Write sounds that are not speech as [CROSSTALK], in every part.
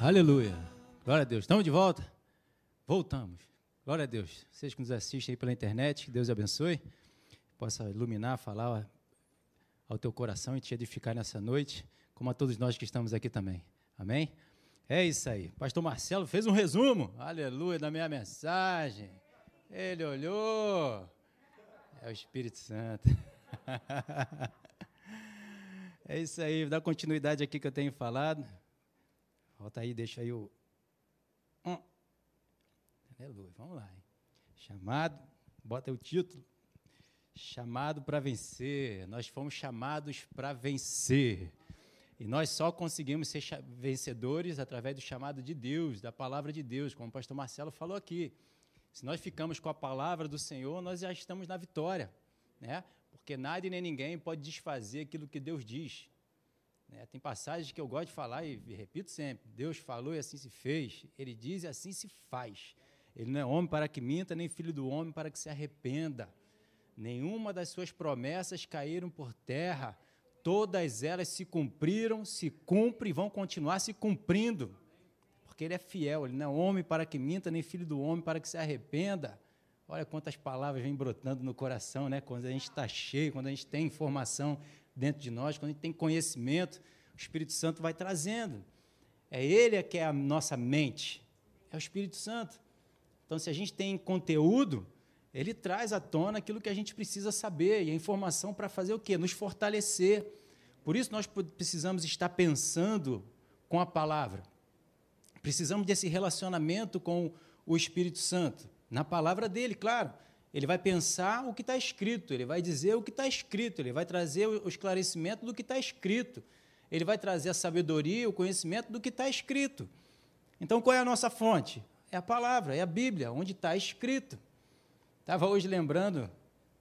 Aleluia. Glória a Deus. Estamos de volta? Voltamos. Glória a Deus. Vocês que nos assistem aí pela internet, que Deus abençoe. Possa iluminar, falar ao teu coração e te edificar nessa noite, como a todos nós que estamos aqui também. Amém? É isso aí. Pastor Marcelo fez um resumo, aleluia, da minha mensagem. Ele olhou. É o Espírito Santo. [LAUGHS] é isso aí, dá continuidade aqui que eu tenho falado. Volta aí, deixa aí o. Hum. Aleluia, vamos lá. Hein? Chamado, bota aí o título. Chamado para vencer. Nós fomos chamados para vencer. E nós só conseguimos ser vencedores através do chamado de Deus, da palavra de Deus, como o pastor Marcelo falou aqui. Se nós ficamos com a palavra do Senhor, nós já estamos na vitória, né? Porque nada e nem ninguém pode desfazer aquilo que Deus diz. Né? Tem passagens que eu gosto de falar e, repito sempre: Deus falou e assim se fez. Ele diz e assim se faz. Ele não é homem para que minta, nem filho do homem para que se arrependa. Nenhuma das suas promessas caíram por terra. Todas elas se cumpriram, se cumprem e vão continuar se cumprindo. Porque ele é fiel, ele não é homem para que minta, nem filho do homem para que se arrependa. Olha quantas palavras vêm brotando no coração, né? Quando a gente está cheio, quando a gente tem informação dentro de nós, quando a gente tem conhecimento, o Espírito Santo vai trazendo. É Ele que é a nossa mente, é o Espírito Santo. Então, se a gente tem conteúdo, ele traz à tona aquilo que a gente precisa saber e a informação para fazer o quê? Nos fortalecer. Por isso, nós precisamos estar pensando com a palavra. Precisamos desse relacionamento com o Espírito Santo, na palavra dele, claro. Ele vai pensar o que está escrito, ele vai dizer o que está escrito, ele vai trazer o esclarecimento do que está escrito, ele vai trazer a sabedoria, o conhecimento do que está escrito. Então, qual é a nossa fonte? É a palavra, é a Bíblia, onde está escrito. Estava hoje lembrando,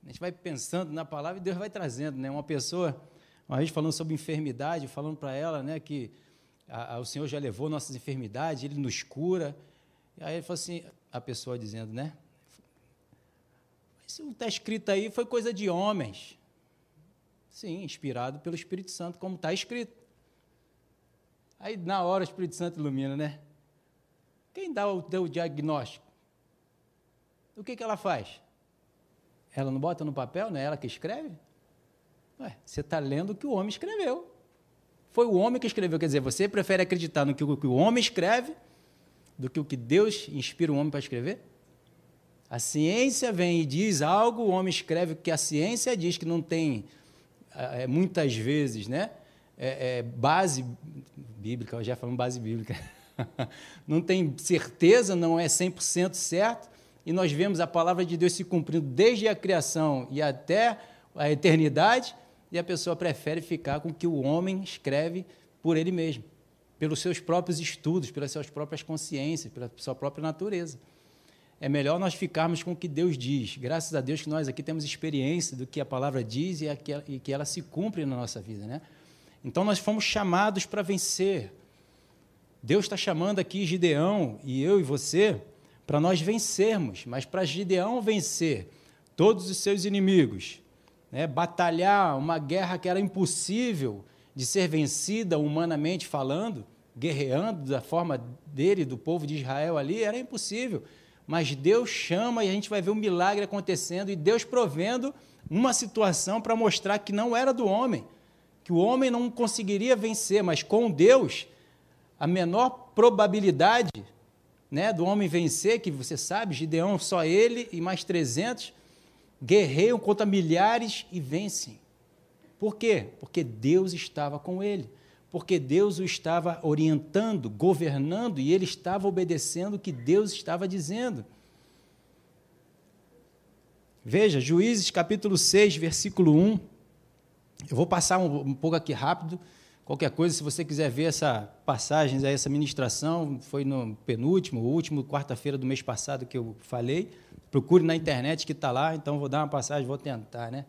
a gente vai pensando na palavra e Deus vai trazendo. Né? Uma pessoa, uma vez falando sobre enfermidade, falando para ela né, que a, a, o Senhor já levou nossas enfermidades, Ele nos cura. E aí ele falou assim, a pessoa dizendo, né? Isso está escrito aí foi coisa de homens. Sim, inspirado pelo Espírito Santo, como está escrito. Aí, na hora, o Espírito Santo ilumina, né? Quem dá o teu diagnóstico? O que, que ela faz? Ela não bota no papel, não é ela que escreve? Ué, você está lendo o que o homem escreveu. Foi o homem que escreveu. Quer dizer, você prefere acreditar no que o homem escreve do que o que Deus inspira o homem para escrever? A ciência vem e diz algo, o homem escreve o que a ciência diz que não tem, é, muitas vezes, né? É, é base bíblica, já falamos base bíblica, [LAUGHS] não tem certeza, não é 100% certo, e nós vemos a palavra de Deus se cumprindo desde a criação e até a eternidade, e a pessoa prefere ficar com o que o homem escreve por ele mesmo, pelos seus próprios estudos, pelas suas próprias consciências, pela sua própria natureza é melhor nós ficarmos com o que Deus diz. Graças a Deus que nós aqui temos experiência do que a palavra diz e que ela se cumpre na nossa vida. Né? Então nós fomos chamados para vencer. Deus está chamando aqui Gideão e eu e você para nós vencermos, mas para Gideão vencer todos os seus inimigos, né? batalhar uma guerra que era impossível de ser vencida humanamente falando, guerreando da forma dele, do povo de Israel ali, era impossível mas Deus chama e a gente vai ver um milagre acontecendo e Deus provendo uma situação para mostrar que não era do homem, que o homem não conseguiria vencer, mas com Deus, a menor probabilidade né, do homem vencer, que você sabe, Gideão, só ele e mais 300, guerreiam contra milhares e vencem. Por quê? Porque Deus estava com ele porque Deus o estava orientando, governando e ele estava obedecendo o que Deus estava dizendo. Veja, Juízes capítulo 6, versículo 1. Eu vou passar um, um pouco aqui rápido. Qualquer coisa, se você quiser ver essa passagem, essa ministração, foi no penúltimo, último, quarta-feira do mês passado que eu falei. Procure na internet que está lá, então vou dar uma passagem, vou tentar, né?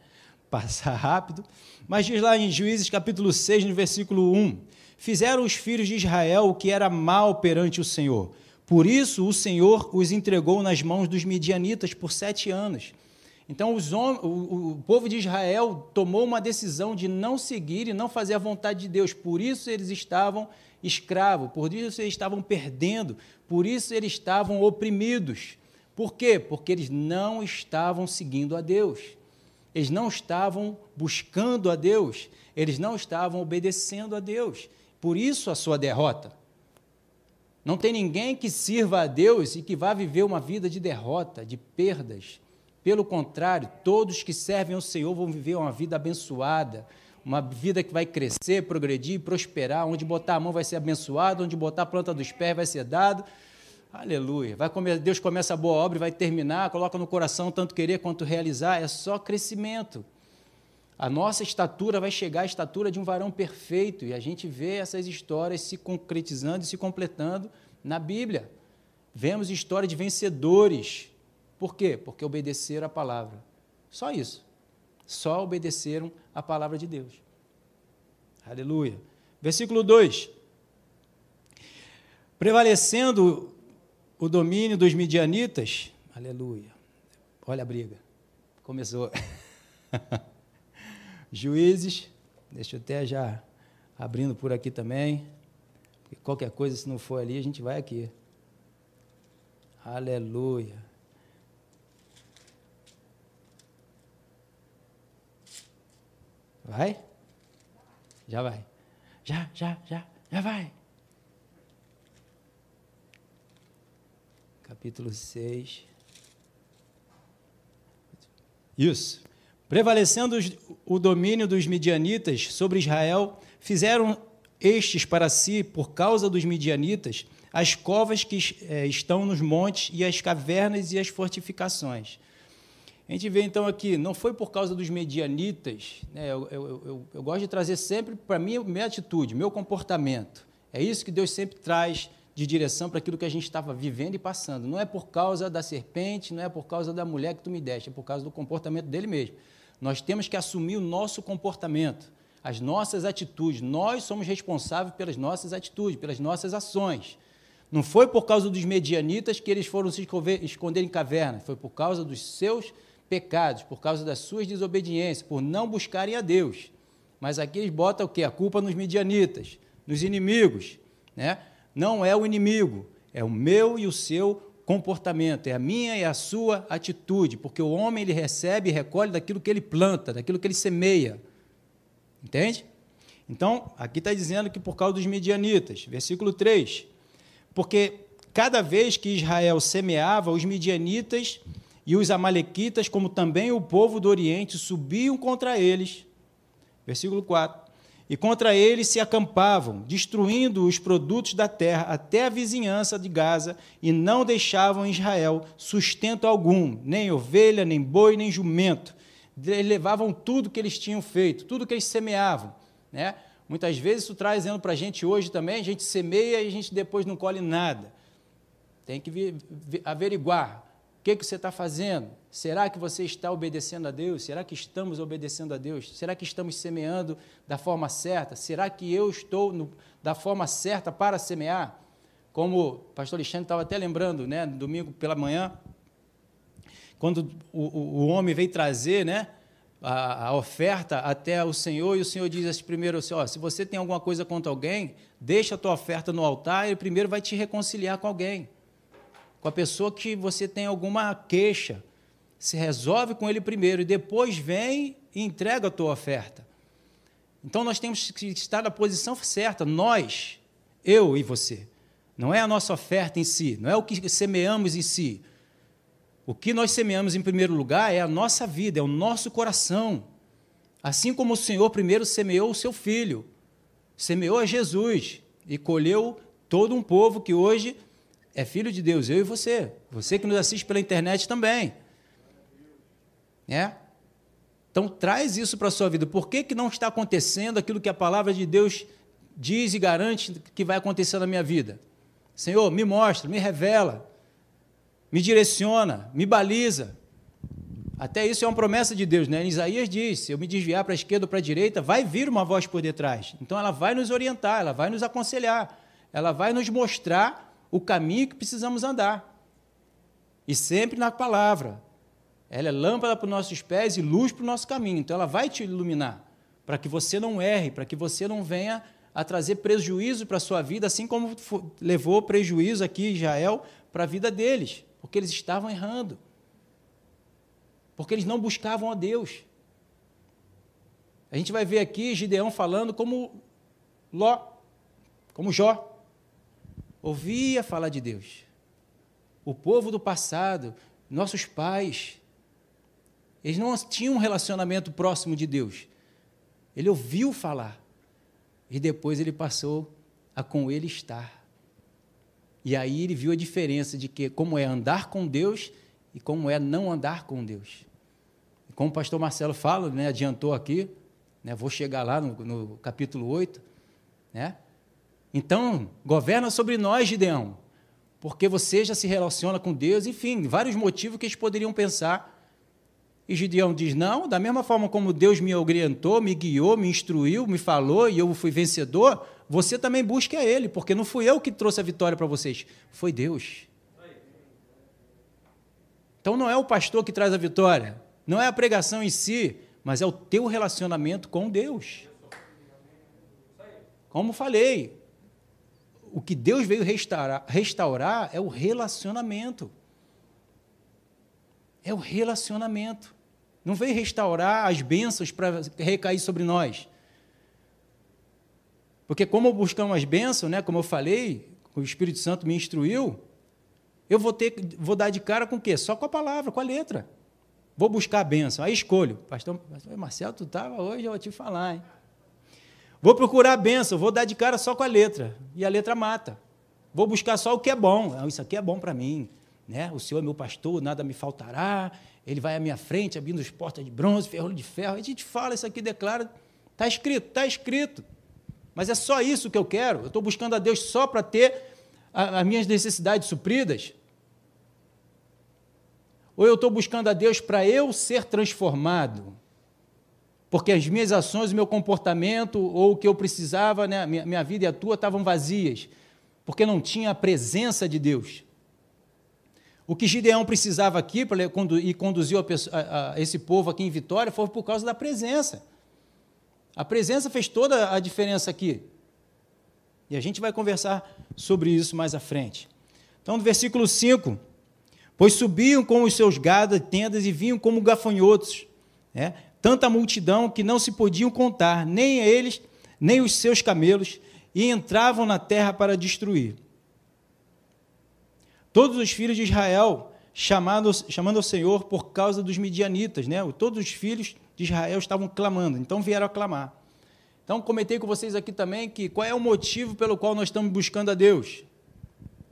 Passar [LAUGHS] rápido, mas diz lá em Juízes capítulo 6, no versículo 1: Fizeram os filhos de Israel o que era mal perante o Senhor. Por isso o Senhor os entregou nas mãos dos midianitas por sete anos. Então, o povo de Israel tomou uma decisão de não seguir e não fazer a vontade de Deus. Por isso eles estavam escravos, por isso eles estavam perdendo, por isso eles estavam oprimidos. Por quê? Porque eles não estavam seguindo a Deus. Eles não estavam buscando a Deus, eles não estavam obedecendo a Deus. Por isso a sua derrota. Não tem ninguém que sirva a Deus e que vá viver uma vida de derrota, de perdas. Pelo contrário, todos que servem ao Senhor vão viver uma vida abençoada, uma vida que vai crescer, progredir, prosperar. Onde botar a mão vai ser abençoado, onde botar a planta dos pés vai ser dado. Aleluia. Vai Deus começa a boa obra e vai terminar, coloca no coração tanto querer quanto realizar, é só crescimento. A nossa estatura vai chegar à estatura de um varão perfeito, e a gente vê essas histórias se concretizando e se completando na Bíblia. Vemos história de vencedores. Por quê? Porque obedeceram a palavra. Só isso. Só obedeceram a palavra de Deus. Aleluia. Versículo 2. Prevalecendo o domínio dos midianitas, aleluia. Olha a briga. Começou. [LAUGHS] Juízes, deixa eu até já abrindo por aqui também. Qualquer coisa, se não for ali, a gente vai aqui. Aleluia. Vai? Já vai. Já, já, já, já vai. Capítulo 6. Isso. Prevalecendo o domínio dos midianitas sobre Israel, fizeram estes para si, por causa dos midianitas, as covas que é, estão nos montes e as cavernas e as fortificações. A gente vê então aqui, não foi por causa dos medianitas, né? eu, eu, eu, eu gosto de trazer sempre para mim minha atitude, meu comportamento. É isso que Deus sempre traz de direção para aquilo que a gente estava vivendo e passando. Não é por causa da serpente, não é por causa da mulher que tu me deste, é por causa do comportamento dele mesmo. Nós temos que assumir o nosso comportamento, as nossas atitudes. Nós somos responsáveis pelas nossas atitudes, pelas nossas ações. Não foi por causa dos medianitas que eles foram se esconder em cavernas, foi por causa dos seus pecados, por causa das suas desobediências, por não buscarem a Deus. Mas aqui eles botam o quê? A culpa nos medianitas, nos inimigos, né? Não é o inimigo, é o meu e o seu comportamento, é a minha e a sua atitude, porque o homem ele recebe e recolhe daquilo que ele planta, daquilo que ele semeia. Entende? Então, aqui está dizendo que por causa dos midianitas, versículo 3, porque cada vez que Israel semeava, os midianitas e os amalequitas, como também o povo do Oriente, subiam contra eles. Versículo 4 e contra eles se acampavam, destruindo os produtos da terra até a vizinhança de Gaza, e não deixavam Israel sustento algum, nem ovelha, nem boi, nem jumento. Eles levavam tudo que eles tinham feito, tudo que eles semeavam. Né? Muitas vezes isso trazendo para a gente hoje também, a gente semeia e a gente depois não colhe nada. Tem que averiguar que, que você está fazendo? Será que você está obedecendo a Deus? Será que estamos obedecendo a Deus? Será que estamos semeando da forma certa? Será que eu estou no, da forma certa para semear? Como o pastor Alexandre estava até lembrando, né, domingo pela manhã, quando o, o, o homem veio trazer né, a, a, oferta até o Senhor, e o Senhor diz assim, primeiro assim, ó, se você tem alguma coisa contra alguém, deixa a tua oferta no altar, e ele primeiro vai te reconciliar com alguém com a pessoa que você tem alguma queixa. Se resolve com ele primeiro e depois vem e entrega a tua oferta. Então nós temos que estar na posição certa, nós, eu e você. Não é a nossa oferta em si, não é o que semeamos em si. O que nós semeamos em primeiro lugar é a nossa vida, é o nosso coração. Assim como o Senhor primeiro semeou o seu filho, semeou a Jesus e colheu todo um povo que hoje é filho de Deus, eu e você. Você que nos assiste pela internet também. É? Então traz isso para a sua vida. Por que, que não está acontecendo aquilo que a palavra de Deus diz e garante que vai acontecer na minha vida? Senhor, me mostra, me revela, me direciona, me baliza. Até isso é uma promessa de Deus, né? Isaías diz: se eu me desviar para a esquerda ou para a direita, vai vir uma voz por detrás. Então ela vai nos orientar, ela vai nos aconselhar, ela vai nos mostrar o caminho que precisamos andar. E sempre na palavra. Ela é lâmpada para os nossos pés e luz para o nosso caminho. Então ela vai te iluminar, para que você não erre, para que você não venha a trazer prejuízo para a sua vida, assim como levou prejuízo aqui Israel para a vida deles, porque eles estavam errando. Porque eles não buscavam a Deus. A gente vai ver aqui Gideão falando como Ló, como Jó. Ouvia falar de Deus. O povo do passado, nossos pais, eles não tinham um relacionamento próximo de Deus. Ele ouviu falar. E depois ele passou a com ele estar. E aí ele viu a diferença de que como é andar com Deus e como é não andar com Deus. E como o pastor Marcelo fala, né, adiantou aqui, né, vou chegar lá no, no capítulo 8, né? Então, governa sobre nós, Gideão, porque você já se relaciona com Deus, enfim, vários motivos que eles poderiam pensar e Gideão diz: Não, da mesma forma como Deus me orientou, me guiou, me instruiu, me falou e eu fui vencedor, você também busque a Ele, porque não fui eu que trouxe a vitória para vocês, foi Deus. Então não é o pastor que traz a vitória, não é a pregação em si, mas é o teu relacionamento com Deus. Como falei, o que Deus veio restaurar, restaurar é o relacionamento. É o relacionamento. Não veio restaurar as bênçãos para recair sobre nós. Porque como buscamos as bênçãos, né, como eu falei, o Espírito Santo me instruiu, eu vou ter vou dar de cara com o quê? Só com a palavra, com a letra. Vou buscar a bênção. Aí escolho. Pastor, Marcelo, tu estava hoje, eu vou te falar, hein? Vou procurar a bênção, vou dar de cara só com a letra. E a letra mata. Vou buscar só o que é bom. Isso aqui é bom para mim. Né? O Senhor é meu pastor, nada me faltará. Ele vai à minha frente, abrindo as portas de bronze, ferro de ferro. A gente fala isso aqui, declara. Está escrito, está escrito. Mas é só isso que eu quero. Eu estou buscando a Deus só para ter as minhas necessidades supridas? Ou eu estou buscando a Deus para eu ser transformado? Porque as minhas ações, o meu comportamento, ou o que eu precisava, né, minha, minha vida e a tua estavam vazias, porque não tinha a presença de Deus. O que Gideão precisava aqui e conduziu a, a, a esse povo aqui em Vitória foi por causa da presença. A presença fez toda a diferença aqui. E a gente vai conversar sobre isso mais à frente. Então, no versículo 5: Pois subiam com os seus gados tendas e vinham como gafanhotos, né? Tanta multidão que não se podiam contar, nem eles, nem os seus camelos, e entravam na terra para destruir. Todos os filhos de Israel chamando, chamando ao Senhor por causa dos midianitas, né? Todos os filhos de Israel estavam clamando, então vieram a clamar. Então comentei com vocês aqui também que qual é o motivo pelo qual nós estamos buscando a Deus?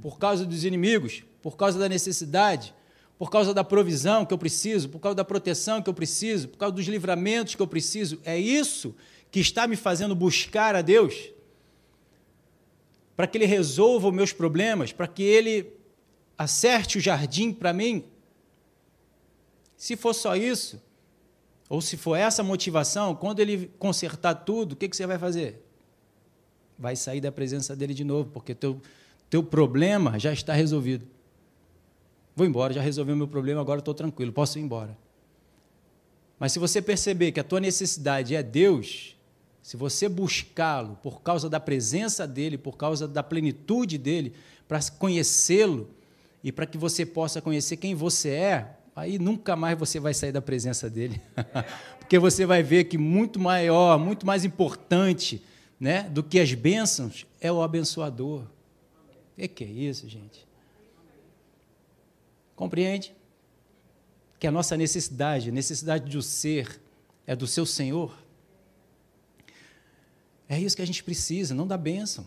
Por causa dos inimigos, por causa da necessidade, por causa da provisão que eu preciso, por causa da proteção que eu preciso, por causa dos livramentos que eu preciso. É isso que está me fazendo buscar a Deus? Para que Ele resolva os meus problemas, para que Ele acerte o jardim para mim? Se for só isso, ou se for essa motivação, quando ele consertar tudo, o que, que você vai fazer? Vai sair da presença dele de novo, porque teu, teu problema já está resolvido. Vou embora, já resolvi o meu problema, agora estou tranquilo, posso ir embora. Mas se você perceber que a tua necessidade é Deus, se você buscá-lo por causa da presença dele, por causa da plenitude dele, para conhecê-lo, e para que você possa conhecer quem você é, aí nunca mais você vai sair da presença dele. [LAUGHS] Porque você vai ver que muito maior, muito mais importante né, do que as bênçãos é o abençoador. O que, que é isso, gente? Compreende? Que a nossa necessidade, necessidade de o ser, é do seu Senhor. É isso que a gente precisa, não da bênção.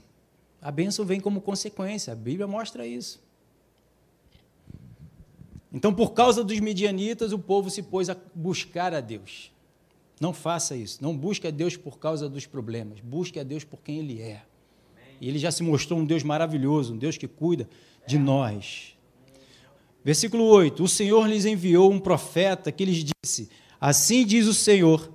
A bênção vem como consequência, a Bíblia mostra isso. Então, por causa dos midianitas, o povo se pôs a buscar a Deus. Não faça isso. Não busque a Deus por causa dos problemas. Busque a Deus por quem Ele é. E Ele já se mostrou um Deus maravilhoso, um Deus que cuida de nós. Versículo 8: O Senhor lhes enviou um profeta que lhes disse: Assim diz o Senhor,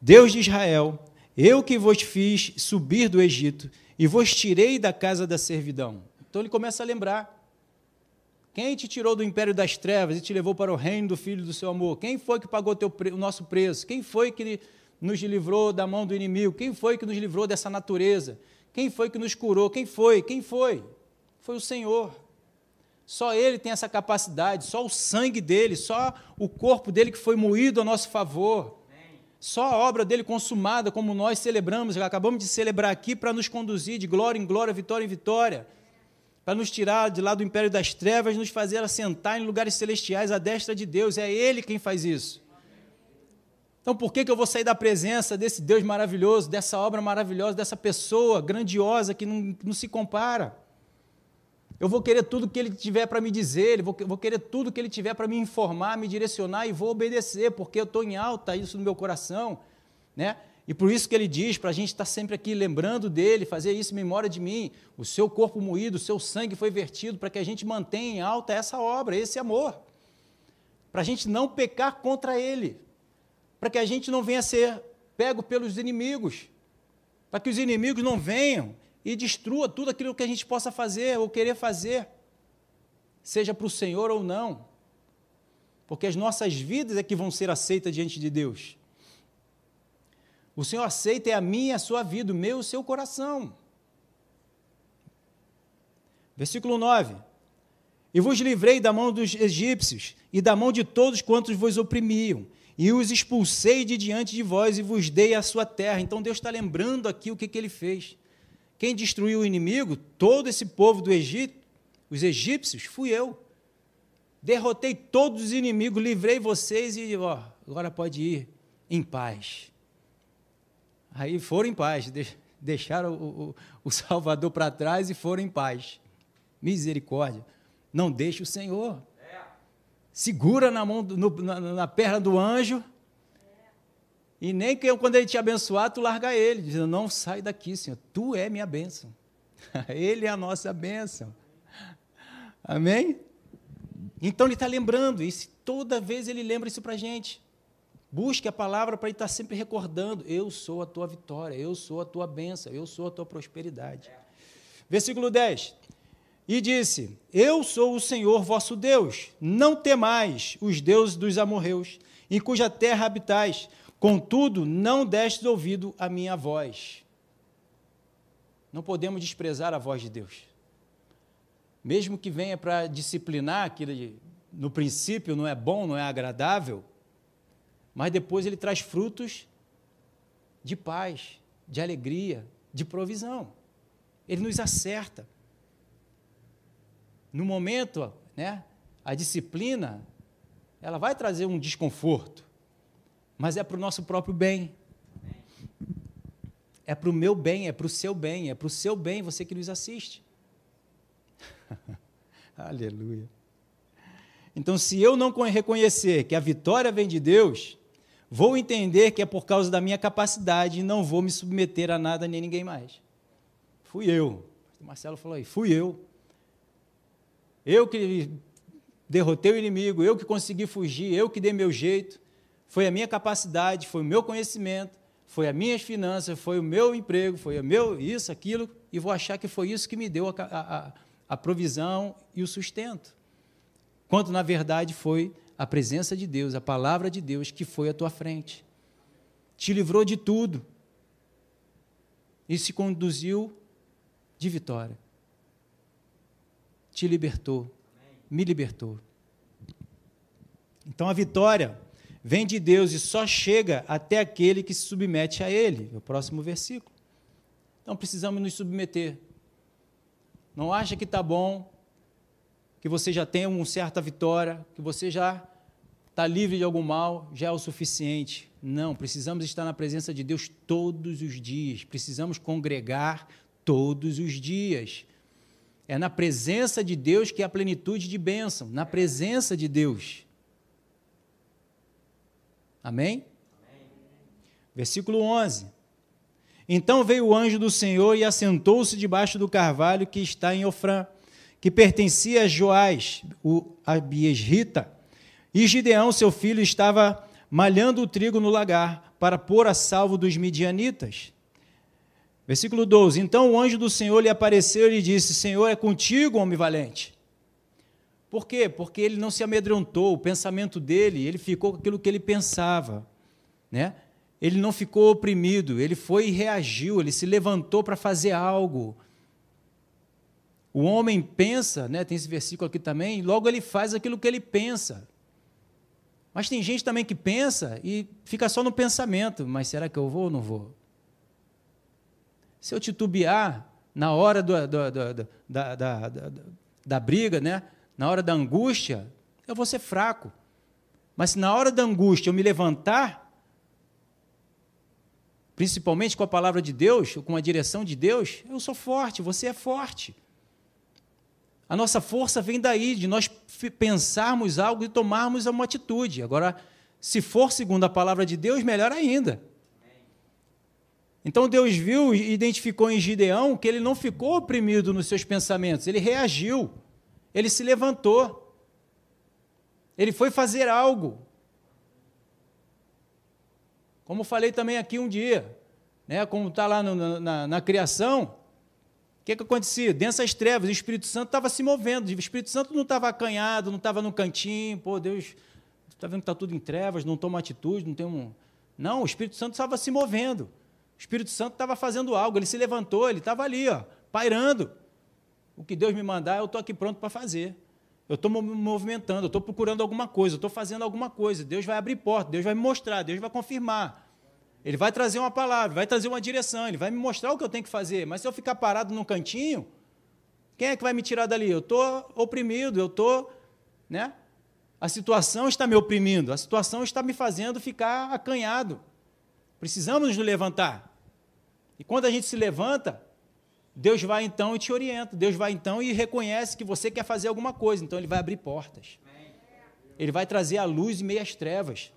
Deus de Israel: Eu que vos fiz subir do Egito e vos tirei da casa da servidão. Então ele começa a lembrar Quem te tirou do império das trevas e te levou para o reino do Filho do seu amor? Quem foi que pagou teu, o nosso preço? Quem foi que nos livrou da mão do inimigo? Quem foi que nos livrou dessa natureza? Quem foi que nos curou? Quem foi? Quem foi? Foi o Senhor. Só Ele tem essa capacidade, só o sangue dele, só o corpo dele que foi moído a nosso favor. Só a obra dele consumada, como nós celebramos, acabamos de celebrar aqui, para nos conduzir de glória em glória, vitória em vitória, para nos tirar de lá do império das trevas, nos fazer assentar em lugares celestiais à destra de Deus. É Ele quem faz isso. Então, por que, que eu vou sair da presença desse Deus maravilhoso, dessa obra maravilhosa, dessa pessoa grandiosa que não, não se compara? Eu vou querer tudo que ele tiver para me dizer, vou, vou querer tudo que ele tiver para me informar, me direcionar e vou obedecer, porque eu estou em alta isso no meu coração. Né? E por isso que ele diz para a gente estar tá sempre aqui lembrando dele, fazer isso em memória de mim. O seu corpo moído, o seu sangue foi vertido para que a gente mantenha em alta essa obra, esse amor. Para a gente não pecar contra ele para que a gente não venha ser pego pelos inimigos, para que os inimigos não venham e destrua tudo aquilo que a gente possa fazer ou querer fazer, seja para o Senhor ou não, porque as nossas vidas é que vão ser aceitas diante de Deus. O Senhor aceita é a minha a sua vida, o meu o seu coração. Versículo 9: E vos livrei da mão dos egípcios e da mão de todos quantos vos oprimiam, e os expulsei de diante de vós e vos dei a sua terra. Então Deus está lembrando aqui o que, que ele fez. Quem destruiu o inimigo, todo esse povo do Egito, os egípcios, fui eu. Derrotei todos os inimigos, livrei vocês e ó, agora pode ir em paz. Aí foram em paz, deixaram o, o, o Salvador para trás e foram em paz. Misericórdia. Não deixe o Senhor segura na mão, no, na, na, perna do anjo, e nem que quando ele te abençoar, tu larga ele, dizendo, não sai daqui, Senhor, tu é minha bênção. [LAUGHS] ele é a nossa bênção. Amém? Então ele está lembrando, e toda vez ele lembra isso para a gente. Busque a palavra para ele estar tá sempre recordando: eu sou a tua vitória, eu sou a tua bênção, eu sou a tua prosperidade. Versículo 10 e disse: Eu sou o Senhor vosso Deus, não temais os deuses dos amorreus, em cuja terra habitais, contudo não destes ouvido a minha voz. Não podemos desprezar a voz de Deus. Mesmo que venha para disciplinar, que no princípio não é bom, não é agradável, mas depois ele traz frutos de paz, de alegria, de provisão. Ele nos acerta no momento, né, a disciplina, ela vai trazer um desconforto, mas é para o nosso próprio bem. É para o meu bem, é para o seu bem, é para o seu bem, você que nos assiste. [LAUGHS] Aleluia. Então, se eu não reconhecer que a vitória vem de Deus, vou entender que é por causa da minha capacidade e não vou me submeter a nada nem ninguém mais. Fui eu. O Marcelo falou aí, fui eu. Eu que derrotei o inimigo, eu que consegui fugir, eu que dei meu jeito. Foi a minha capacidade, foi o meu conhecimento, foi as minhas finanças, foi o meu emprego, foi o meu isso, aquilo, e vou achar que foi isso que me deu a, a, a provisão e o sustento. Quando, na verdade, foi a presença de Deus, a palavra de Deus que foi à tua frente. Te livrou de tudo e se conduziu de vitória te libertou, me libertou. Então a vitória vem de Deus e só chega até aquele que se submete a Ele. É o próximo versículo. Então precisamos nos submeter. Não acha que está bom, que você já tem uma certa vitória, que você já está livre de algum mal, já é o suficiente. Não, precisamos estar na presença de Deus todos os dias, precisamos congregar todos os dias. É na presença de Deus que há plenitude de bênção, na presença de Deus. Amém? Amém? Versículo 11. Então veio o anjo do Senhor e assentou-se debaixo do carvalho que está em Ofrã, que pertencia a Joás, o Abiesrita. E Gideão, seu filho, estava malhando o trigo no lagar para pôr a salvo dos midianitas. Versículo 12: Então o anjo do Senhor lhe apareceu e lhe disse: Senhor, é contigo, homem valente. Por quê? Porque ele não se amedrontou, o pensamento dele, ele ficou com aquilo que ele pensava, né? Ele não ficou oprimido, ele foi e reagiu, ele se levantou para fazer algo. O homem pensa, né, tem esse versículo aqui também, logo ele faz aquilo que ele pensa. Mas tem gente também que pensa e fica só no pensamento, mas será que eu vou ou não vou? Se eu titubear na hora do, do, do, da, da, da, da briga, né, na hora da angústia, eu vou ser fraco. Mas se na hora da angústia eu me levantar, principalmente com a palavra de Deus, com a direção de Deus, eu sou forte, você é forte. A nossa força vem daí, de nós pensarmos algo e tomarmos uma atitude. Agora, se for segundo a palavra de Deus, melhor ainda. Então Deus viu e identificou em Gideão que ele não ficou oprimido nos seus pensamentos, ele reagiu, ele se levantou, ele foi fazer algo. Como falei também aqui um dia, né, como está lá no, na, na criação, o que, que acontecia? Densas trevas, o Espírito Santo estava se movendo. O Espírito Santo não estava acanhado, não estava no cantinho. Pô, Deus, está vendo que está tudo em trevas, não toma atitude, não tem um. Não, o Espírito Santo estava se movendo. O Espírito Santo estava fazendo algo. Ele se levantou, ele estava ali, ó, pairando. O que Deus me mandar, eu estou aqui pronto para fazer. Eu estou me movimentando, eu estou procurando alguma coisa, eu estou fazendo alguma coisa. Deus vai abrir porta, Deus vai me mostrar, Deus vai confirmar. Ele vai trazer uma palavra, vai trazer uma direção, ele vai me mostrar o que eu tenho que fazer. Mas se eu ficar parado num cantinho, quem é que vai me tirar dali? Eu estou oprimido, eu estou. Né? A situação está me oprimindo, a situação está me fazendo ficar acanhado. Precisamos nos levantar. E quando a gente se levanta, Deus vai então e te orienta. Deus vai então e reconhece que você quer fazer alguma coisa. Então ele vai abrir portas. Ele vai trazer a luz em meio às trevas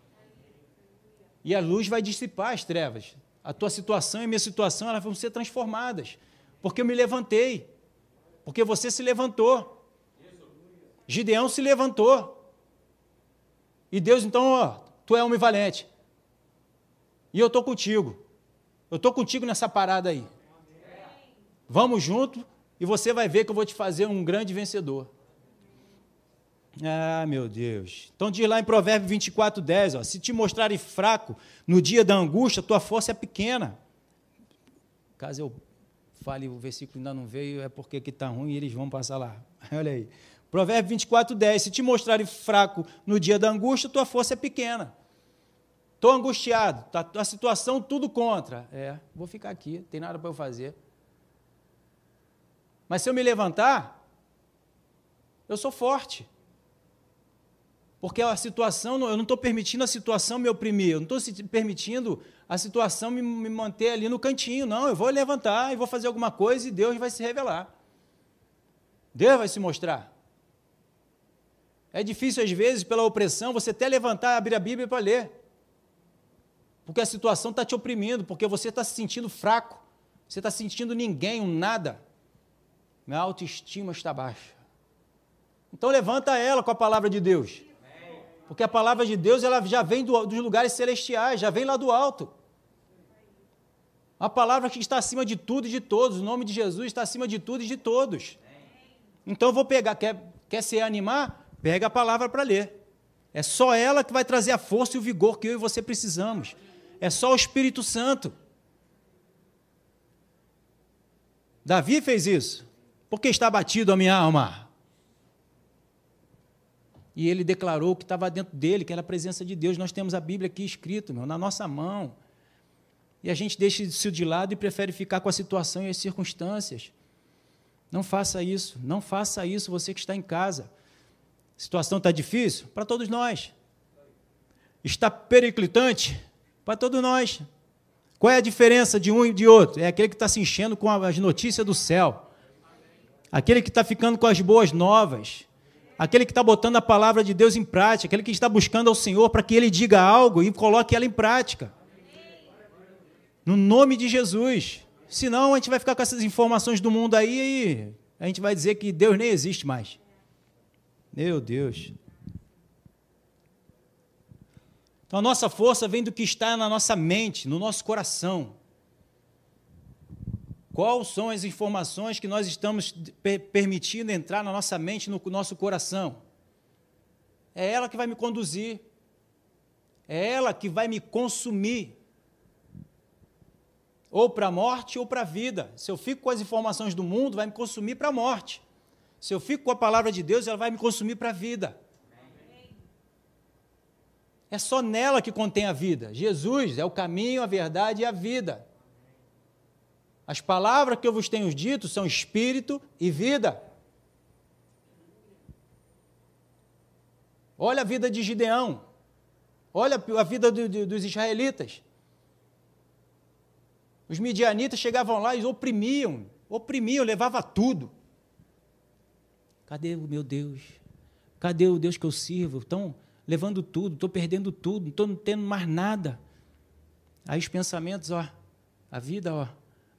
e a luz vai dissipar as trevas. A tua situação e a minha situação elas vão ser transformadas, porque eu me levantei, porque você se levantou. Gideão se levantou. E Deus, então, ó, tu é homem valente. E eu estou contigo. Eu estou contigo nessa parada aí. Vamos junto e você vai ver que eu vou te fazer um grande vencedor. Ah, meu Deus. Então diz lá em Provérbio 24, 10, ó, se te mostrares fraco no dia da angústia, tua força é pequena. Caso eu fale, o versículo ainda não veio, é porque que está ruim e eles vão passar lá. [LAUGHS] Olha aí. Provérbio 24, 10, se te mostrares fraco no dia da angústia, tua força é pequena. Estou angustiado, tá, a situação tudo contra. É, vou ficar aqui, tem nada para eu fazer. Mas se eu me levantar, eu sou forte. Porque a situação, eu não estou permitindo a situação me oprimir, eu não estou permitindo a situação me, me, manter ali no cantinho, não. Eu vou levantar e vou fazer alguma coisa e Deus vai se revelar. Deus vai se mostrar. É difícil, às vezes, pela opressão, você até levantar, abrir a Bíblia para ler. Porque a situação está te oprimindo, porque você está se sentindo fraco, você está sentindo ninguém, um nada. Minha autoestima está baixa. Então levanta ela com a palavra de Deus. Porque a palavra de Deus ela já vem do, dos lugares celestiais, já vem lá do alto. A palavra que está acima de tudo e de todos, o nome de Jesus está acima de tudo e de todos. Então vou pegar, quer, quer se animar? Pega a palavra para ler. É só ela que vai trazer a força e o vigor que eu e você precisamos. É só o Espírito Santo. Davi fez isso. Porque está batido a minha alma e ele declarou que estava dentro dele, que era a presença de Deus. Nós temos a Bíblia aqui escrito, meu, na nossa mão. E a gente deixa isso de lado e prefere ficar com a situação e as circunstâncias. Não faça isso, não faça isso, você que está em casa. A situação está difícil? Para todos nós. Está periclitante? Para todos nós. Qual é a diferença de um e de outro? É aquele que está se enchendo com as notícias do céu. Aquele que está ficando com as boas novas aquele que está botando a palavra de Deus em prática, aquele que está buscando ao Senhor para que ele diga algo e coloque ela em prática. No nome de Jesus. Senão a gente vai ficar com essas informações do mundo aí e a gente vai dizer que Deus nem existe mais. Meu Deus. Então a nossa força vem do que está na nossa mente, no nosso coração. Quais são as informações que nós estamos permitindo entrar na nossa mente, no nosso coração? É ela que vai me conduzir. É ela que vai me consumir. Ou para a morte ou para a vida. Se eu fico com as informações do mundo, vai me consumir para a morte. Se eu fico com a palavra de Deus, ela vai me consumir para a vida. É só nela que contém a vida. Jesus é o caminho, a verdade e a vida. As palavras que eu vos tenho dito são espírito e vida. Olha a vida de Gideão. Olha a vida do, do, dos israelitas. Os midianitas chegavam lá e oprimiam, oprimiam, levava tudo. Cadê o meu Deus? Cadê o Deus que eu sirvo? Estão levando tudo, estou perdendo tudo, não estou tendo mais nada. Aí os pensamentos, ó, a vida, ó,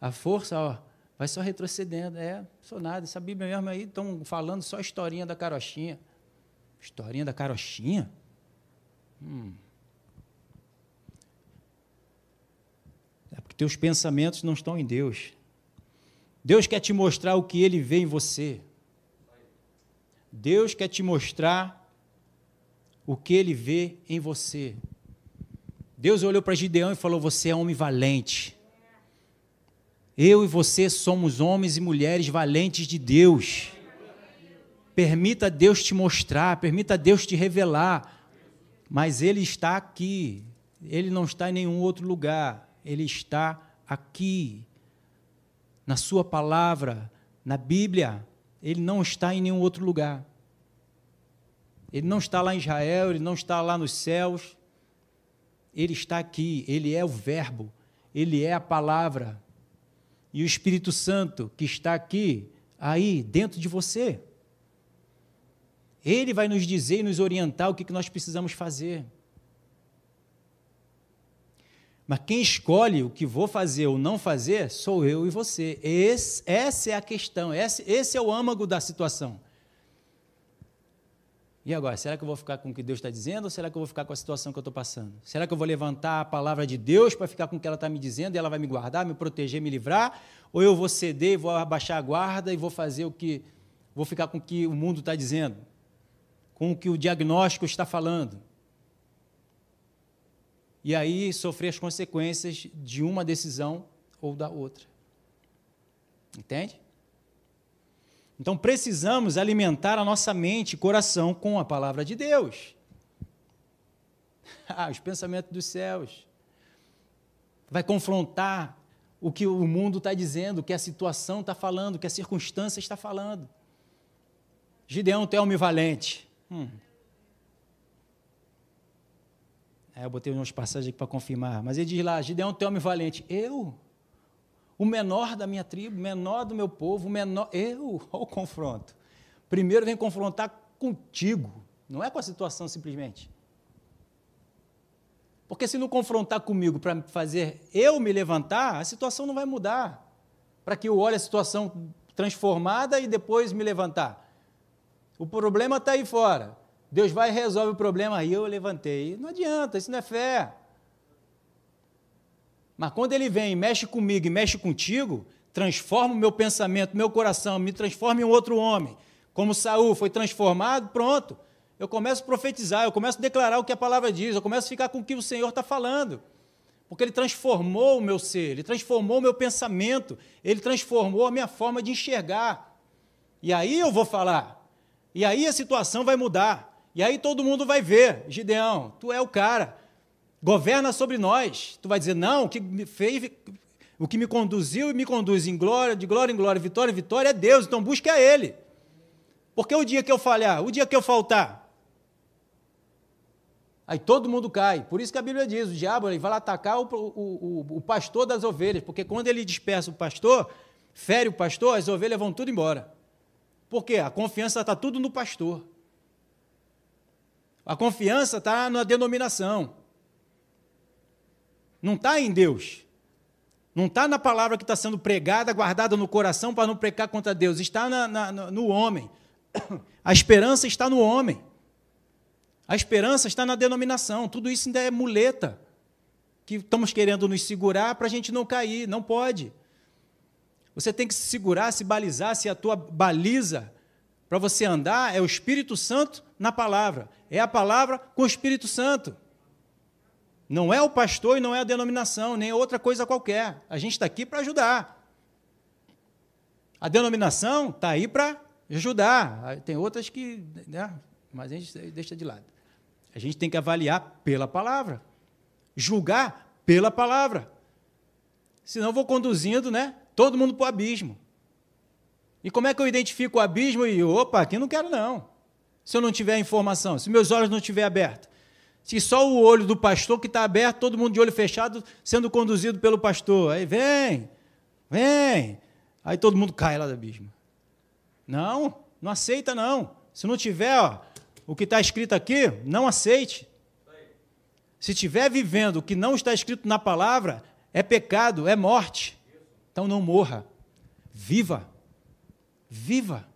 a força, ó, vai só retrocedendo. É, sou nada. Essa Bíblia mesmo aí estão falando só historinha da carochinha. Historinha da carochinha? Hum. É porque teus pensamentos não estão em Deus. Deus quer te mostrar o que Ele vê em você. Deus quer te mostrar o que Ele vê em você. Deus olhou para Gideão e falou: Você é homem valente. Eu e você somos homens e mulheres valentes de Deus. Permita Deus te mostrar, permita Deus te revelar. Mas Ele está aqui, Ele não está em nenhum outro lugar, Ele está aqui, na Sua palavra, na Bíblia, Ele não está em nenhum outro lugar. Ele não está lá em Israel, Ele não está lá nos céus, Ele está aqui, Ele é o Verbo, Ele é a palavra. E o Espírito Santo que está aqui, aí, dentro de você. Ele vai nos dizer e nos orientar o que nós precisamos fazer. Mas quem escolhe o que vou fazer ou não fazer sou eu e você. Esse, essa é a questão, esse, esse é o âmago da situação. E agora, será que eu vou ficar com o que Deus está dizendo ou será que eu vou ficar com a situação que eu estou passando? Será que eu vou levantar a palavra de Deus para ficar com o que ela está me dizendo e ela vai me guardar, me proteger, me livrar? Ou eu vou ceder e vou abaixar a guarda e vou fazer o que. vou ficar com o que o mundo está dizendo? com o que o diagnóstico está falando. E aí sofrer as consequências de uma decisão ou da outra. Entende? Então precisamos alimentar a nossa mente e coração com a palavra de Deus. [LAUGHS] Ah, os pensamentos dos céus. Vai confrontar o que o mundo está dizendo, o que a situação está falando, o que a circunstância está falando. Gideão, é homem valente. Hum. É, eu botei umas passagens aqui para confirmar. Mas ele diz lá: Gideão tem homem valente. Eu? O menor da minha tribo, o menor do meu povo, o menor. Eu? [LAUGHS] Olha o confronto. Primeiro vem confrontar contigo, não é com a situação simplesmente. Porque se não confrontar comigo para fazer eu me levantar, a situação não vai mudar. Para que eu olhe a situação transformada e depois me levantar. O problema está aí fora. Deus vai e resolve o problema. Aí eu levantei. Não adianta, isso não é fé. Mas quando ele vem, mexe comigo e mexe contigo, transforma o meu pensamento, meu coração, me transforma em outro homem. Como Saul foi transformado, pronto. Eu começo a profetizar, eu começo a declarar o que a palavra diz, eu começo a ficar com o que o Senhor está falando. Porque ele transformou o meu ser, ele transformou o meu pensamento, ele transformou a minha forma de enxergar. E aí eu vou falar. E aí a situação vai mudar. E aí todo mundo vai ver, Gideão, tu é o cara. Governa sobre nós. Tu vai dizer, não, o que me fez, o que me conduziu e me conduz em glória, de glória em glória, vitória em vitória é Deus. Então busque a Ele. Porque o dia que eu falhar, o dia que eu faltar, aí todo mundo cai. Por isso que a Bíblia diz: o diabo ele vai lá atacar o, o, o, o pastor das ovelhas, porque quando ele dispersa o pastor, fere o pastor, as ovelhas vão tudo embora. Porque a confiança está tudo no pastor. A confiança está na denominação. Não está em Deus. Não está na palavra que está sendo pregada, guardada no coração para não pecar contra Deus. Está na, na, no homem. [COUGHS] A esperança está no homem. A esperança está na denominação. Tudo isso ainda é muleta. Que estamos querendo nos segurar para a gente não cair. Não pode. Você tem que se segurar, se balizar, se a tua baliza para você andar é o Espírito Santo na palavra. É a palavra com o Espírito Santo. Não é o pastor e não é a denominação, nem outra coisa qualquer. A gente está aqui para ajudar. A denominação está aí para ajudar. Tem outras que. Né, mas a gente deixa de lado. A gente tem que avaliar pela palavra, julgar pela palavra. Senão eu vou conduzindo né, todo mundo para o abismo. E como é que eu identifico o abismo e, opa, aqui não quero não. Se eu não tiver informação, se meus olhos não estiverem abertos. Se só o olho do pastor que está aberto, todo mundo de olho fechado, sendo conduzido pelo pastor. Aí vem, vem. Aí todo mundo cai lá do abismo. Não, não aceita não. Se não tiver ó, o que está escrito aqui, não aceite. Se estiver vivendo o que não está escrito na palavra, é pecado, é morte. Então não morra. Viva. Viva.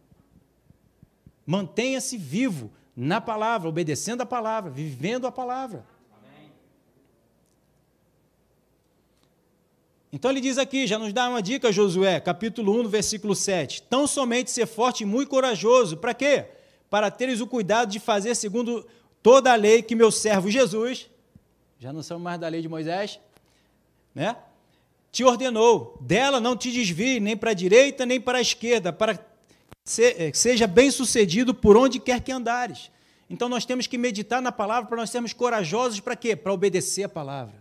Mantenha-se vivo na palavra, obedecendo a palavra, vivendo a palavra. Então ele diz aqui, já nos dá uma dica, Josué, capítulo 1, versículo 7. Tão somente ser forte e muito corajoso. Para quê? Para teres o cuidado de fazer segundo toda a lei que meu servo Jesus, já não somos mais da lei de Moisés, né? Te ordenou. Dela não te desvie nem para a direita nem para a esquerda, para eh, seja bem sucedido por onde quer que andares. Então nós temos que meditar na palavra para nós sermos corajosos para quê? Para obedecer a palavra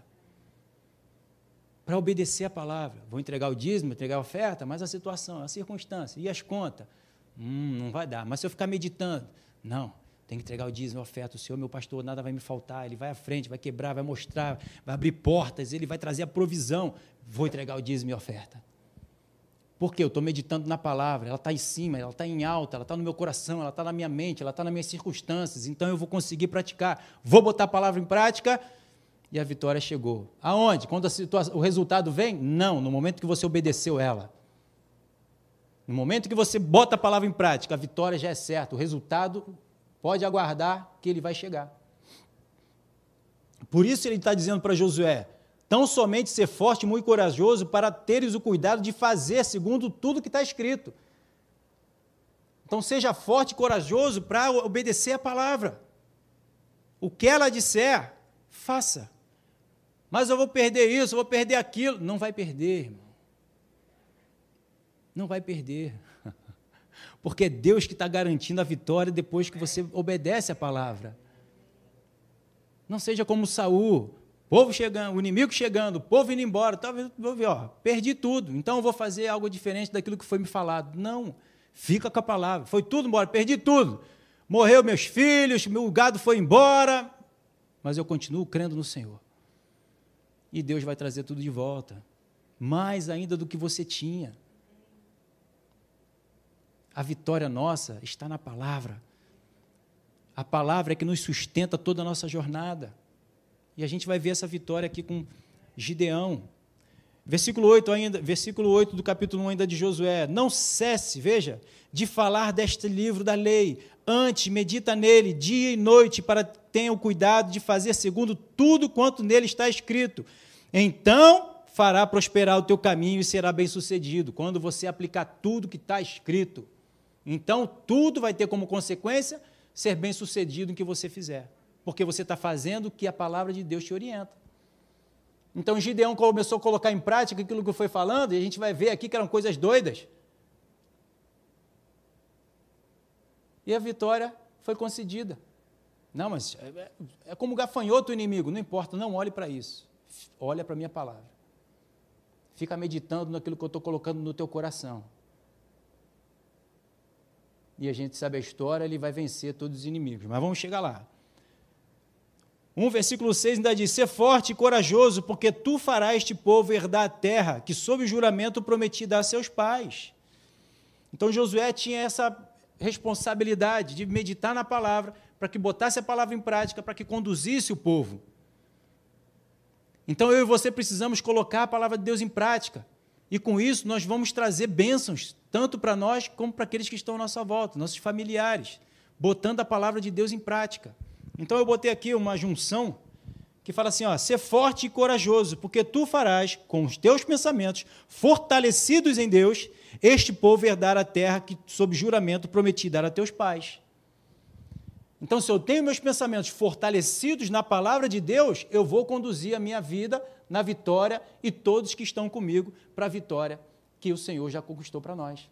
para obedecer a palavra. Vou entregar o dízimo, entregar a oferta, mas a situação, a circunstância, e as contas? Hum, não vai dar. Mas se eu ficar meditando, não, tem que entregar o dízimo, a oferta. O Senhor, meu pastor, nada vai me faltar. Ele vai à frente, vai quebrar, vai mostrar, vai abrir portas, ele vai trazer a provisão. Vou entregar o dízimo e a oferta. Porque eu estou meditando na palavra, ela está em cima, ela está em alta, ela está no meu coração, ela está na minha mente, ela está nas minhas circunstâncias, então eu vou conseguir praticar. Vou botar a palavra em prática e a vitória chegou. Aonde? Quando o resultado vem? Não, no momento que você obedeceu ela. No momento que você bota a palavra em prática, a vitória já é certa. O resultado pode aguardar que ele vai chegar. Por isso ele está dizendo para Josué: tão somente ser forte e muito corajoso para teres o cuidado de fazer segundo tudo que está escrito. Então seja forte e corajoso para obedecer a palavra. O que ela disser, faça. Mas eu vou perder isso, eu vou perder aquilo. Não vai perder, irmão. Não vai perder. [LAUGHS] Porque é Deus que está garantindo a vitória depois que você obedece a palavra. Não seja como Saul, povo chegando, o inimigo chegando, o povo indo embora, talvez vou ver, ó, perdi tudo, então eu vou fazer algo diferente daquilo que foi me falado. Não, fica com a palavra. Foi tudo embora, perdi tudo. Morreu meus filhos, meu gado foi embora, mas eu continuo crendo no Senhor e Deus vai trazer tudo de volta. Mais ainda do que você tinha. A vitória nossa está na palavra. A palavra é que nos sustenta toda a nossa jornada. E a gente vai ver essa vitória aqui com Gideão. Versículo 8 ainda, versículo 8 do capítulo 1 ainda de Josué. Não cesse, veja, de falar deste livro da lei. Antes, medita nele dia e noite, para que tenha o cuidado de fazer segundo tudo quanto nele está escrito. Então fará prosperar o teu caminho e será bem sucedido. Quando você aplicar tudo que está escrito. Então, tudo vai ter como consequência ser bem sucedido em que você fizer. Porque você está fazendo o que a palavra de Deus te orienta. Então Gideão começou a colocar em prática aquilo que foi falando, e a gente vai ver aqui que eram coisas doidas. E a vitória foi concedida. Não, mas é, é como gafanhoto o inimigo, não importa, não olhe para isso. Olha para a minha palavra. Fica meditando naquilo que eu estou colocando no teu coração. E a gente sabe a história, ele vai vencer todos os inimigos. Mas vamos chegar lá. 1 versículo 6 ainda diz: Ser forte e corajoso, porque tu farás este povo herdar a terra que, sob juramento, prometi dar a seus pais. Então Josué tinha essa responsabilidade de meditar na palavra, para que botasse a palavra em prática, para que conduzisse o povo. Então eu e você precisamos colocar a palavra de Deus em prática. E com isso nós vamos trazer bênçãos, tanto para nós como para aqueles que estão à nossa volta, nossos familiares, botando a palavra de Deus em prática. Então eu botei aqui uma junção que fala assim: ó, ser forte e corajoso, porque tu farás com os teus pensamentos, fortalecidos em Deus, este povo herdar a terra que, sob juramento, prometi dar a teus pais. Então, se eu tenho meus pensamentos fortalecidos na palavra de Deus, eu vou conduzir a minha vida na vitória e todos que estão comigo para a vitória que o Senhor já conquistou para nós.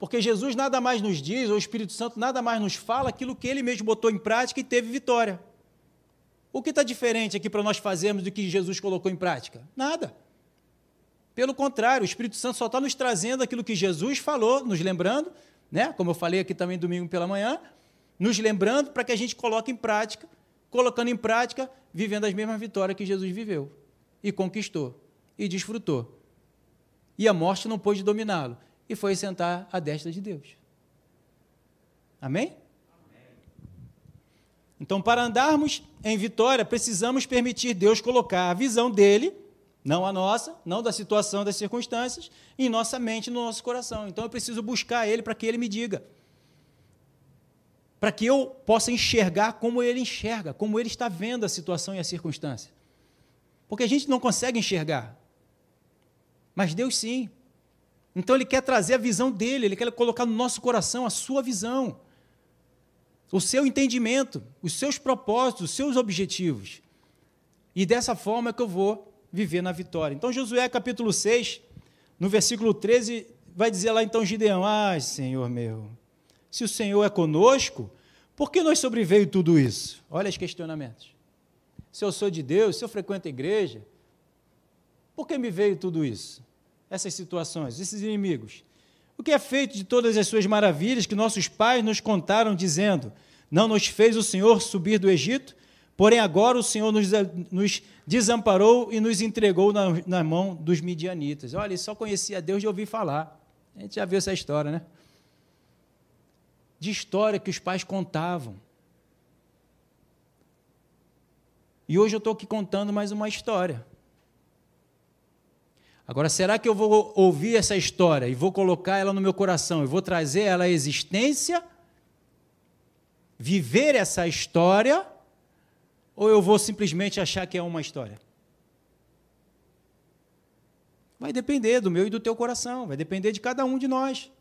Porque Jesus nada mais nos diz, ou o Espírito Santo nada mais nos fala aquilo que ele mesmo botou em prática e teve vitória. O que está diferente aqui para nós fazermos do que Jesus colocou em prática? Nada. Pelo contrário, o Espírito Santo só está nos trazendo aquilo que Jesus falou, nos lembrando, né? como eu falei aqui também domingo pela manhã, nos lembrando para que a gente coloque em prática, colocando em prática, vivendo as mesmas vitórias que Jesus viveu e conquistou e desfrutou. E a morte não pôde dominá-lo e foi sentar à destra de Deus. Amém? Então, para andarmos em vitória, precisamos permitir Deus colocar a visão dele, não a nossa, não da situação, das circunstâncias, em nossa mente, no nosso coração. Então, eu preciso buscar ele para que ele me diga. Para que eu possa enxergar como ele enxerga, como ele está vendo a situação e a circunstância. Porque a gente não consegue enxergar. Mas Deus sim. Então ele quer trazer a visão dele, ele quer colocar no nosso coração a sua visão, o seu entendimento, os seus propósitos, os seus objetivos. E dessa forma é que eu vou viver na vitória. Então, Josué capítulo 6, no versículo 13, vai dizer lá então Gideão: Ai, Senhor meu, se o Senhor é conosco, por que nos sobreveio tudo isso? Olha os questionamentos. Se eu sou de Deus, se eu frequento a igreja, por que me veio tudo isso? Essas situações, esses inimigos. O que é feito de todas as suas maravilhas que nossos pais nos contaram, dizendo: Não nos fez o Senhor subir do Egito, porém agora o Senhor nos, nos desamparou e nos entregou na, na mão dos midianitas. Olha, só conhecia Deus de ouvir falar. A gente já viu essa história, né? De história que os pais contavam. E hoje eu estou aqui contando mais uma história. Agora, será que eu vou ouvir essa história e vou colocar ela no meu coração e vou trazer ela à existência? Viver essa história? Ou eu vou simplesmente achar que é uma história? Vai depender do meu e do teu coração, vai depender de cada um de nós.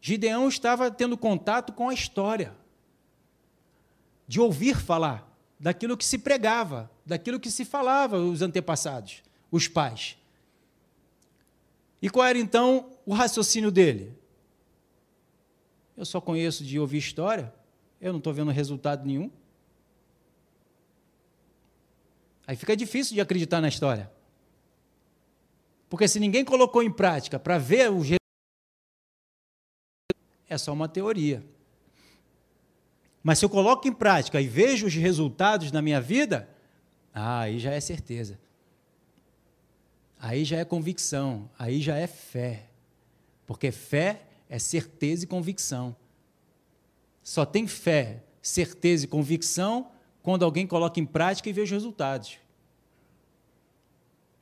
Gideão estava tendo contato com a história, de ouvir falar daquilo que se pregava, daquilo que se falava os antepassados, os pais. E qual era então o raciocínio dele? Eu só conheço de ouvir história, eu não estou vendo resultado nenhum. Aí fica difícil de acreditar na história. Porque se ninguém colocou em prática para ver os é só uma teoria. Mas se eu coloco em prática e vejo os resultados na minha vida, ah, aí já é certeza. Aí já é convicção, aí já é fé. Porque fé é certeza e convicção. Só tem fé, certeza e convicção quando alguém coloca em prática e vê os resultados.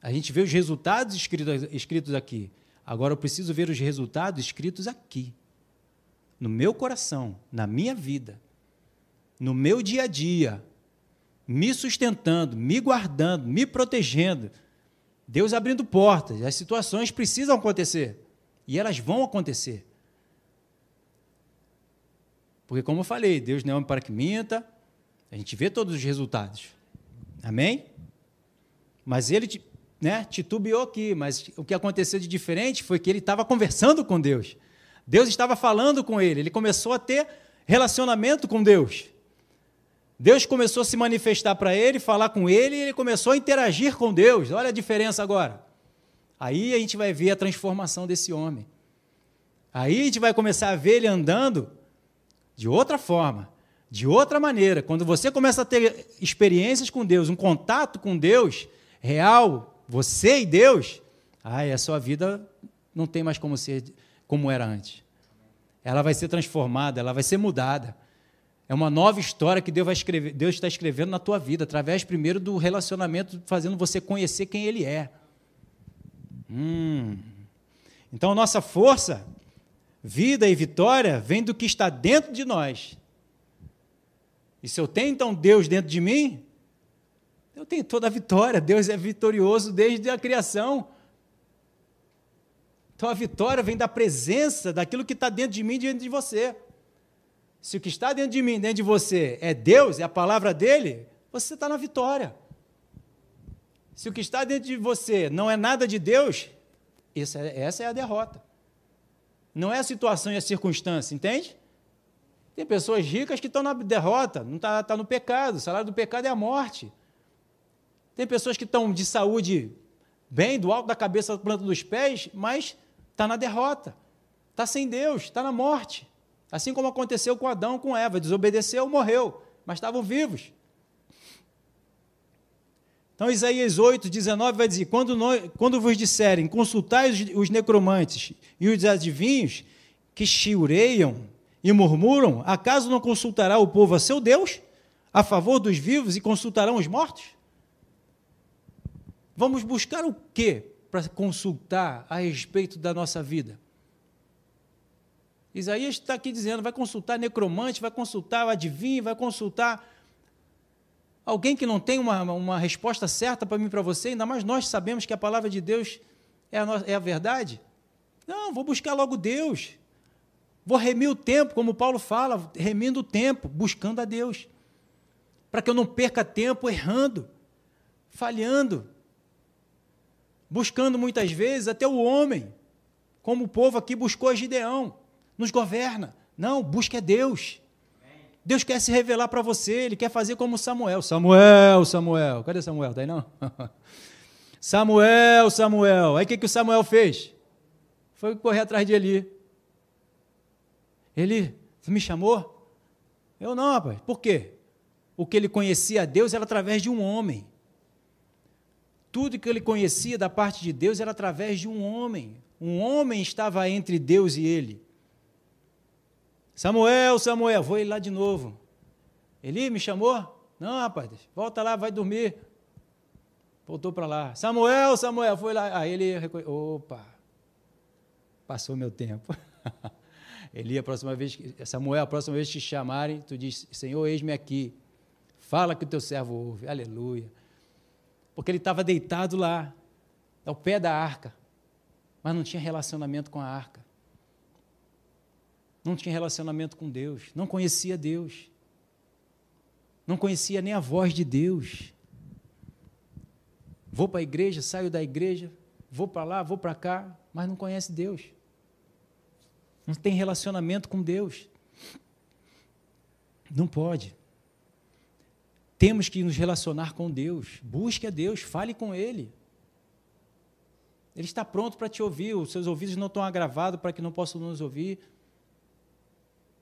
A gente vê os resultados escritos, escritos aqui. Agora eu preciso ver os resultados escritos aqui, no meu coração, na minha vida no meu dia a dia, me sustentando, me guardando, me protegendo, Deus abrindo portas, as situações precisam acontecer e elas vão acontecer. Porque, como eu falei, Deus não é homem para que minta, a gente vê todos os resultados. Amém? Mas ele né, titubeou aqui, mas o que aconteceu de diferente foi que ele estava conversando com Deus. Deus estava falando com ele, ele começou a ter relacionamento com Deus. Deus começou a se manifestar para ele, falar com ele, e ele começou a interagir com Deus. Olha a diferença agora. Aí a gente vai ver a transformação desse homem. Aí a gente vai começar a ver ele andando de outra forma, de outra maneira. Quando você começa a ter experiências com Deus, um contato com Deus real, você e Deus, aí a sua vida não tem mais como ser como era antes. Ela vai ser transformada, ela vai ser mudada. É uma nova história que Deus, vai escrever, Deus está escrevendo na tua vida, através primeiro do relacionamento, fazendo você conhecer quem Ele é. Hum. Então, nossa força, vida e vitória vem do que está dentro de nós. E se eu tenho então Deus dentro de mim, Eu tenho toda a vitória. Deus é vitorioso desde a criação. Então a vitória vem da presença daquilo que está dentro de mim e dentro de você. Se o que está dentro de mim, dentro de você, é Deus, é a palavra dele, você está na vitória. Se o que está dentro de você não é nada de Deus, essa é, essa é a derrota. Não é a situação e a circunstância, entende? Tem pessoas ricas que estão na derrota, não está tá no pecado. O salário do pecado é a morte. Tem pessoas que estão de saúde bem, do alto da cabeça à planta dos pés, mas está na derrota. Está sem Deus, está na morte. Assim como aconteceu com Adão, com Eva. Desobedeceu, morreu, mas estavam vivos. Então, Isaías 8, 19 vai dizer: quando, nós, quando vos disserem, consultai os, os necromantes e os adivinhos que chiureiam e murmuram, acaso não consultará o povo a seu Deus a favor dos vivos e consultarão os mortos? Vamos buscar o quê para consultar a respeito da nossa vida? Isaías está aqui dizendo: vai consultar necromante, vai consultar adivinho, vai consultar Alguém que não tem uma, uma resposta certa para mim para você, ainda mais nós sabemos que a palavra de Deus é a, é a verdade? Não, vou buscar logo Deus. Vou remir o tempo, como Paulo fala, remindo o tempo, buscando a Deus. Para que eu não perca tempo errando, falhando, buscando muitas vezes até o homem, como o povo aqui buscou a Gideão, nos governa. Não, busque a Deus. Deus quer se revelar para você, ele quer fazer como Samuel. Samuel, Samuel. Cadê Samuel? Está aí não? [LAUGHS] Samuel, Samuel. Aí o que, que o Samuel fez? Foi correr atrás de Eli. Ele, me chamou? Eu não, rapaz. Por quê? O que ele conhecia a Deus era através de um homem. Tudo que ele conhecia da parte de Deus era através de um homem. Um homem estava entre Deus e ele. Samuel, Samuel, vou ir lá de novo. Eli me chamou? Não, rapaz, volta lá, vai dormir. Voltou para lá. Samuel, Samuel, foi lá. Aí ele reconheceu. Opa, passou meu tempo. [LAUGHS] Eli, a próxima vez, Samuel, a próxima vez que te chamarem, tu diz, Senhor, eis-me aqui. Fala que o teu servo ouve. Aleluia. Porque ele estava deitado lá, ao pé da arca, mas não tinha relacionamento com a arca não tinha relacionamento com Deus, não conhecia Deus, não conhecia nem a voz de Deus. Vou para a igreja, saio da igreja, vou para lá, vou para cá, mas não conhece Deus. Não tem relacionamento com Deus. Não pode. Temos que nos relacionar com Deus. Busque a Deus, fale com Ele. Ele está pronto para te ouvir. Os seus ouvidos não estão agravados para que não possam nos ouvir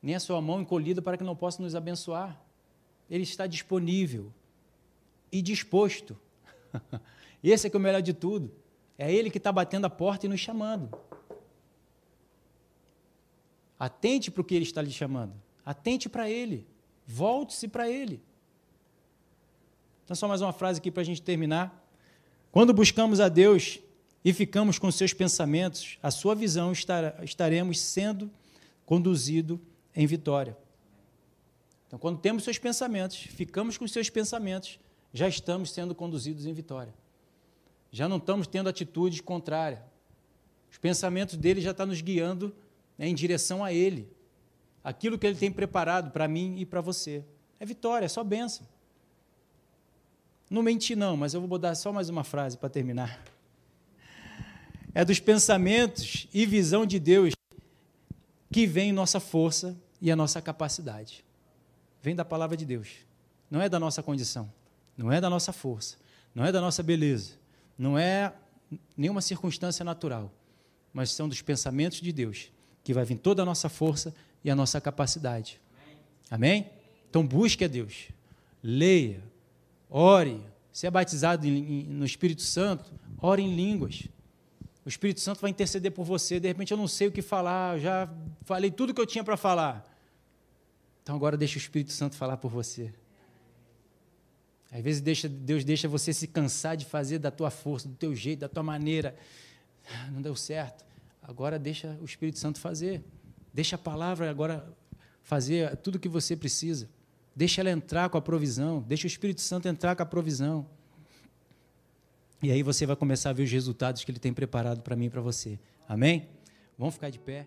nem a sua mão encolhida para que não possa nos abençoar. Ele está disponível e disposto. [LAUGHS] Esse é que é o melhor de tudo. É Ele que está batendo a porta e nos chamando. Atente para o que Ele está lhe chamando. Atente para Ele. Volte-se para Ele. Então, só mais uma frase aqui para a gente terminar. Quando buscamos a Deus e ficamos com seus pensamentos, a sua visão estaremos sendo conduzido em vitória. Então, quando temos seus pensamentos, ficamos com seus pensamentos, já estamos sendo conduzidos em vitória. Já não estamos tendo atitude contrária. Os pensamentos dele já estão nos guiando né, em direção a ele. Aquilo que ele tem preparado para mim e para você. É vitória, é só bênção. Não menti, não, mas eu vou dar só mais uma frase para terminar. É dos pensamentos e visão de Deus que vem nossa força e a nossa capacidade. Vem da palavra de Deus. Não é da nossa condição, não é da nossa força, não é da nossa beleza, não é nenhuma circunstância natural, mas são dos pensamentos de Deus que vai vir toda a nossa força e a nossa capacidade. Amém? Então busque a Deus. Leia, ore, se é batizado no Espírito Santo, ore em línguas. O Espírito Santo vai interceder por você. De repente eu não sei o que falar, já falei tudo que eu tinha para falar. Então agora deixa o Espírito Santo falar por você. Às vezes deixa, Deus deixa você se cansar de fazer da tua força, do teu jeito, da tua maneira. Não deu certo. Agora deixa o Espírito Santo fazer. Deixa a palavra agora fazer tudo o que você precisa. Deixa ela entrar com a provisão. Deixa o Espírito Santo entrar com a provisão. E aí você vai começar a ver os resultados que ele tem preparado para mim e para você. Amém? Vamos ficar de pé.